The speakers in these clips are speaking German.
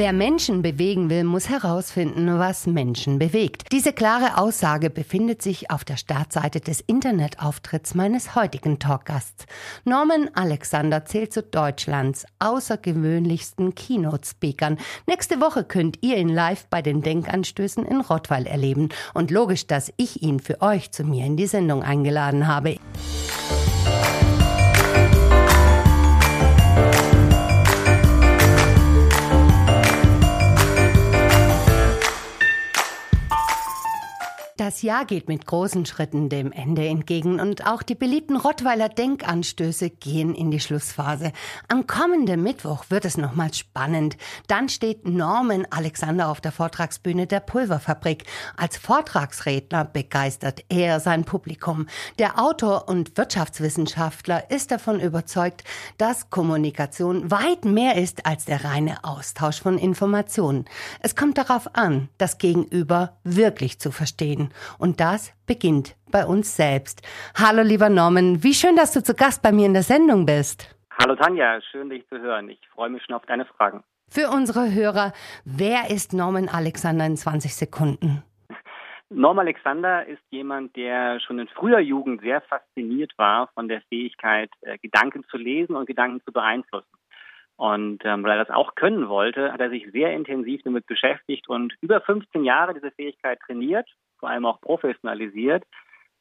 Wer Menschen bewegen will, muss herausfinden, was Menschen bewegt. Diese klare Aussage befindet sich auf der Startseite des Internetauftritts meines heutigen Talkgasts. Norman Alexander zählt zu Deutschlands außergewöhnlichsten Keynote-Speakern. Nächste Woche könnt ihr ihn live bei den Denkanstößen in Rottweil erleben. Und logisch, dass ich ihn für euch zu mir in die Sendung eingeladen habe. Das Jahr geht mit großen Schritten dem Ende entgegen und auch die beliebten Rottweiler Denkanstöße gehen in die Schlussphase. Am kommenden Mittwoch wird es nochmals spannend. Dann steht Norman Alexander auf der Vortragsbühne der Pulverfabrik. Als Vortragsredner begeistert er sein Publikum. Der Autor und Wirtschaftswissenschaftler ist davon überzeugt, dass Kommunikation weit mehr ist als der reine Austausch von Informationen. Es kommt darauf an, das Gegenüber wirklich zu verstehen. Und das beginnt bei uns selbst. Hallo lieber Norman, wie schön, dass du zu Gast bei mir in der Sendung bist. Hallo Tanja, schön dich zu hören. Ich freue mich schon auf deine Fragen. Für unsere Hörer, wer ist Norman Alexander in 20 Sekunden? Norman Alexander ist jemand, der schon in früher Jugend sehr fasziniert war von der Fähigkeit, äh, Gedanken zu lesen und Gedanken zu beeinflussen. Und ähm, weil er das auch können wollte, hat er sich sehr intensiv damit beschäftigt und über 15 Jahre diese Fähigkeit trainiert vor allem auch professionalisiert,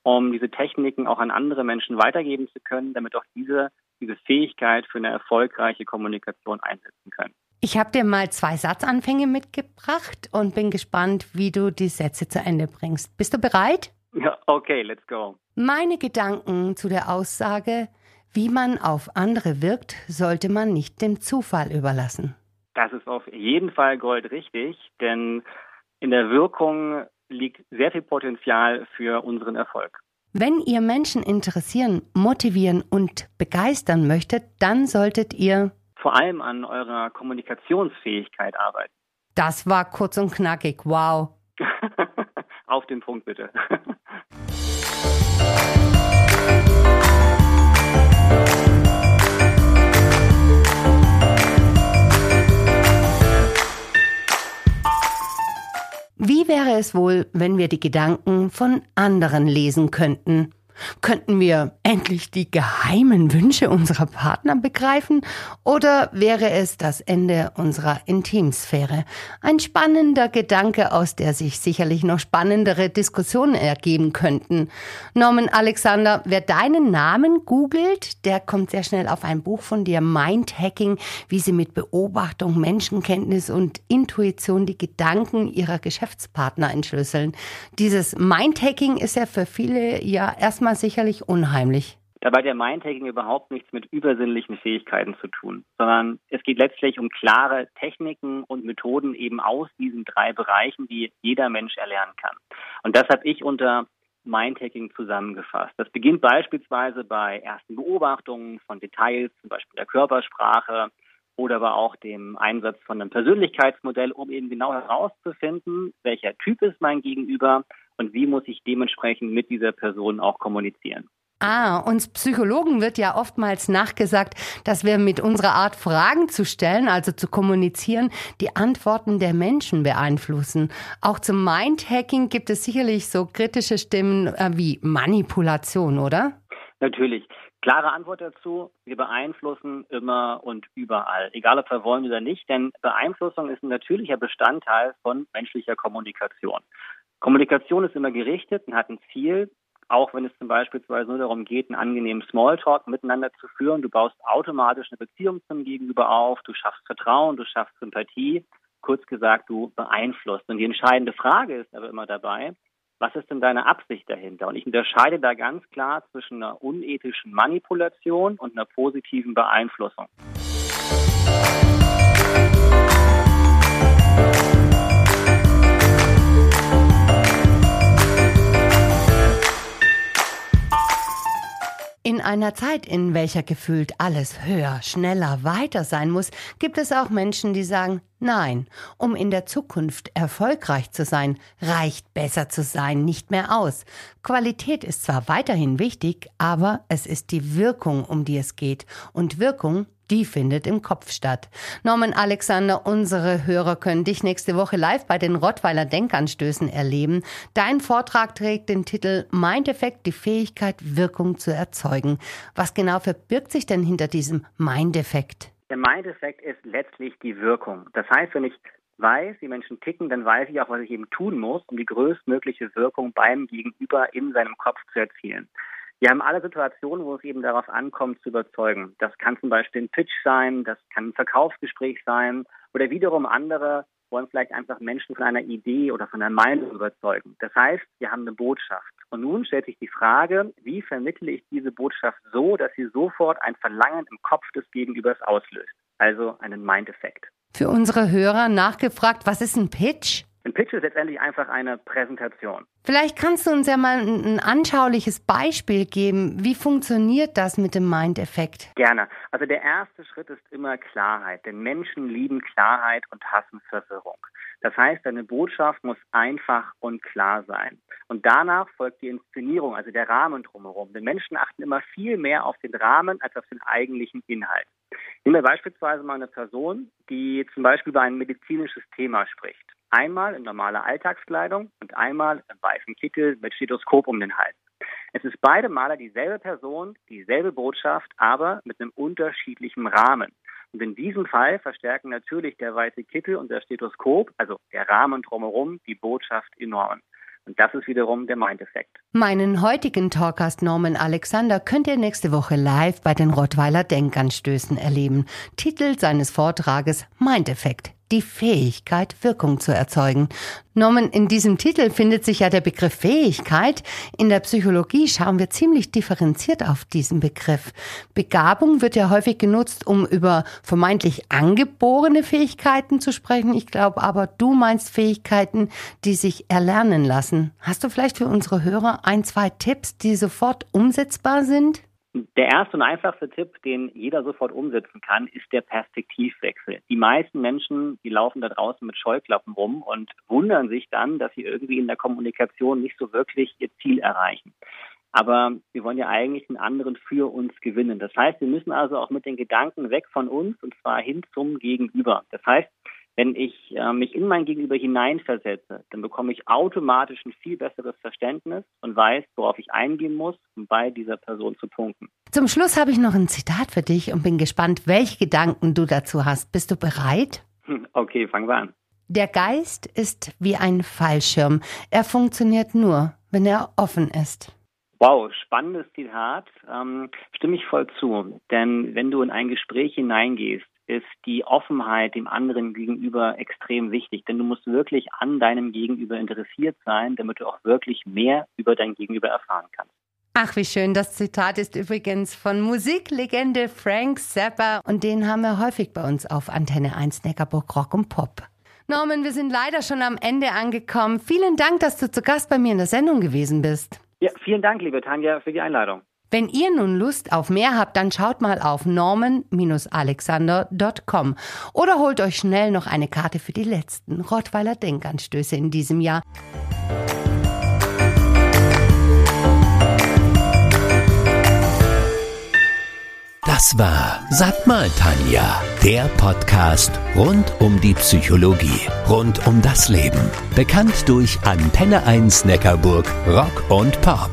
um diese Techniken auch an andere Menschen weitergeben zu können, damit auch diese, diese Fähigkeit für eine erfolgreiche Kommunikation einsetzen können. Ich habe dir mal zwei Satzanfänge mitgebracht und bin gespannt, wie du die Sätze zu Ende bringst. Bist du bereit? Ja, okay, let's go. Meine Gedanken zu der Aussage, wie man auf andere wirkt, sollte man nicht dem Zufall überlassen. Das ist auf jeden Fall goldrichtig, denn in der Wirkung liegt sehr viel Potenzial für unseren Erfolg. Wenn ihr Menschen interessieren, motivieren und begeistern möchtet, dann solltet ihr vor allem an eurer Kommunikationsfähigkeit arbeiten. Das war kurz und knackig. Wow. Auf den Punkt bitte. Wie wäre es wohl, wenn wir die Gedanken von anderen lesen könnten? Könnten wir endlich die geheimen Wünsche unserer Partner begreifen? Oder wäre es das Ende unserer Intimsphäre? Ein spannender Gedanke, aus der sich sicherlich noch spannendere Diskussionen ergeben könnten. Norman Alexander, wer deinen Namen googelt, der kommt sehr schnell auf ein Buch von dir, Mindhacking, wie sie mit Beobachtung, Menschenkenntnis und Intuition die Gedanken ihrer Geschäftspartner entschlüsseln. Dieses Mindhacking ist ja für viele ja erstmal erstmal sicherlich unheimlich. Dabei der Mindtaking überhaupt nichts mit übersinnlichen Fähigkeiten zu tun, sondern es geht letztlich um klare Techniken und Methoden eben aus diesen drei Bereichen, die jeder Mensch erlernen kann. Und das habe ich unter Mindtaking zusammengefasst. Das beginnt beispielsweise bei ersten Beobachtungen von Details, zum Beispiel der Körpersprache oder aber auch dem Einsatz von einem Persönlichkeitsmodell, um eben genau herauszufinden, welcher Typ ist mein Gegenüber und wie muss ich dementsprechend mit dieser Person auch kommunizieren. Ah, uns Psychologen wird ja oftmals nachgesagt, dass wir mit unserer Art Fragen zu stellen, also zu kommunizieren, die Antworten der Menschen beeinflussen. Auch zum Mindhacking gibt es sicherlich so kritische Stimmen äh, wie Manipulation, oder? Natürlich. Klare Antwort dazu, wir beeinflussen immer und überall, egal ob wir wollen oder nicht, denn Beeinflussung ist ein natürlicher Bestandteil von menschlicher Kommunikation. Kommunikation ist immer gerichtet und hat ein Ziel, auch wenn es zum Beispiel nur darum geht, einen angenehmen Smalltalk miteinander zu führen. Du baust automatisch eine Beziehung zum Gegenüber auf, du schaffst Vertrauen, du schaffst Sympathie. Kurz gesagt, du beeinflusst. Und die entscheidende Frage ist aber immer dabei, was ist denn deine Absicht dahinter? Und ich unterscheide da ganz klar zwischen einer unethischen Manipulation und einer positiven Beeinflussung. Einer Zeit, in welcher gefühlt alles höher, schneller, weiter sein muss, gibt es auch Menschen, die sagen, nein, um in der Zukunft erfolgreich zu sein, reicht besser zu sein nicht mehr aus. Qualität ist zwar weiterhin wichtig, aber es ist die Wirkung, um die es geht. Und Wirkung die findet im Kopf statt. Norman Alexander, unsere Hörer können dich nächste Woche live bei den Rottweiler Denkanstößen erleben. Dein Vortrag trägt den Titel Mindeffekt, die Fähigkeit, Wirkung zu erzeugen. Was genau verbirgt sich denn hinter diesem Mindeffekt? Der Mindeffekt ist letztlich die Wirkung. Das heißt, wenn ich weiß, wie Menschen ticken, dann weiß ich auch, was ich eben tun muss, um die größtmögliche Wirkung beim Gegenüber in seinem Kopf zu erzielen. Wir haben alle Situationen, wo es eben darauf ankommt, zu überzeugen. Das kann zum Beispiel ein Pitch sein, das kann ein Verkaufsgespräch sein oder wiederum andere wollen vielleicht einfach Menschen von einer Idee oder von einer Meinung überzeugen. Das heißt, wir haben eine Botschaft. Und nun stellt sich die Frage, wie vermittle ich diese Botschaft so, dass sie sofort ein Verlangen im Kopf des Gegenübers auslöst. Also einen Mind-Effekt. Für unsere Hörer nachgefragt, was ist ein Pitch? Ein Pitch ist letztendlich einfach eine Präsentation. Vielleicht kannst du uns ja mal ein, ein anschauliches Beispiel geben. Wie funktioniert das mit dem Mind-Effekt? Gerne. Also der erste Schritt ist immer Klarheit, denn Menschen lieben Klarheit und hassen Verwirrung. Das heißt, deine Botschaft muss einfach und klar sein. Und danach folgt die Inszenierung, also der Rahmen drumherum. Denn Menschen achten immer viel mehr auf den Rahmen als auf den eigentlichen Inhalt. Nehmen wir beispielsweise mal eine Person, die zum Beispiel über ein medizinisches Thema spricht. Einmal in normaler Alltagskleidung und einmal im weißen Kittel mit Stethoskop um den Hals. Es ist beide Male dieselbe Person, dieselbe Botschaft, aber mit einem unterschiedlichen Rahmen. Und in diesem Fall verstärken natürlich der weiße Kittel und der Stethoskop, also der Rahmen drumherum, die Botschaft enorm. Und das ist wiederum der Mind-Effekt. Meinen heutigen Talkast Norman Alexander könnt ihr nächste Woche live bei den Rottweiler Denkanstößen erleben. Titel seines Vortrages Mind-Effekt die Fähigkeit, Wirkung zu erzeugen. Norman, in diesem Titel findet sich ja der Begriff Fähigkeit. In der Psychologie schauen wir ziemlich differenziert auf diesen Begriff. Begabung wird ja häufig genutzt, um über vermeintlich angeborene Fähigkeiten zu sprechen. Ich glaube aber, du meinst Fähigkeiten, die sich erlernen lassen. Hast du vielleicht für unsere Hörer ein, zwei Tipps, die sofort umsetzbar sind? Der erste und einfachste Tipp, den jeder sofort umsetzen kann, ist der Perspektivwechsel. Die meisten Menschen, die laufen da draußen mit Scheuklappen rum und wundern sich dann, dass sie irgendwie in der Kommunikation nicht so wirklich ihr Ziel erreichen. Aber wir wollen ja eigentlich einen anderen für uns gewinnen. Das heißt, wir müssen also auch mit den Gedanken weg von uns und zwar hin zum Gegenüber. Das heißt, wenn ich äh, mich in mein Gegenüber hineinversetze, dann bekomme ich automatisch ein viel besseres Verständnis und weiß, worauf ich eingehen muss, um bei dieser Person zu punkten. Zum Schluss habe ich noch ein Zitat für dich und bin gespannt, welche Gedanken du dazu hast. Bist du bereit? Okay, fangen wir an. Der Geist ist wie ein Fallschirm. Er funktioniert nur, wenn er offen ist. Wow, spannendes Zitat. Ähm, stimme ich voll zu. Denn wenn du in ein Gespräch hineingehst, ist die Offenheit dem anderen gegenüber extrem wichtig. Denn du musst wirklich an deinem Gegenüber interessiert sein, damit du auch wirklich mehr über dein Gegenüber erfahren kannst. Ach, wie schön. Das Zitat ist übrigens von Musiklegende Frank Zappa und den haben wir häufig bei uns auf Antenne 1 Neckarburg Rock und Pop. Norman, wir sind leider schon am Ende angekommen. Vielen Dank, dass du zu Gast bei mir in der Sendung gewesen bist. Ja, vielen Dank, liebe Tanja, für die Einladung. Wenn ihr nun Lust auf mehr habt, dann schaut mal auf norman-alexander.com oder holt euch schnell noch eine Karte für die letzten Rottweiler Denkanstöße in diesem Jahr. Das war Sag mal Tanja, der Podcast rund um die Psychologie, rund um das Leben. Bekannt durch Antenne 1 Neckarburg, Rock und Pop.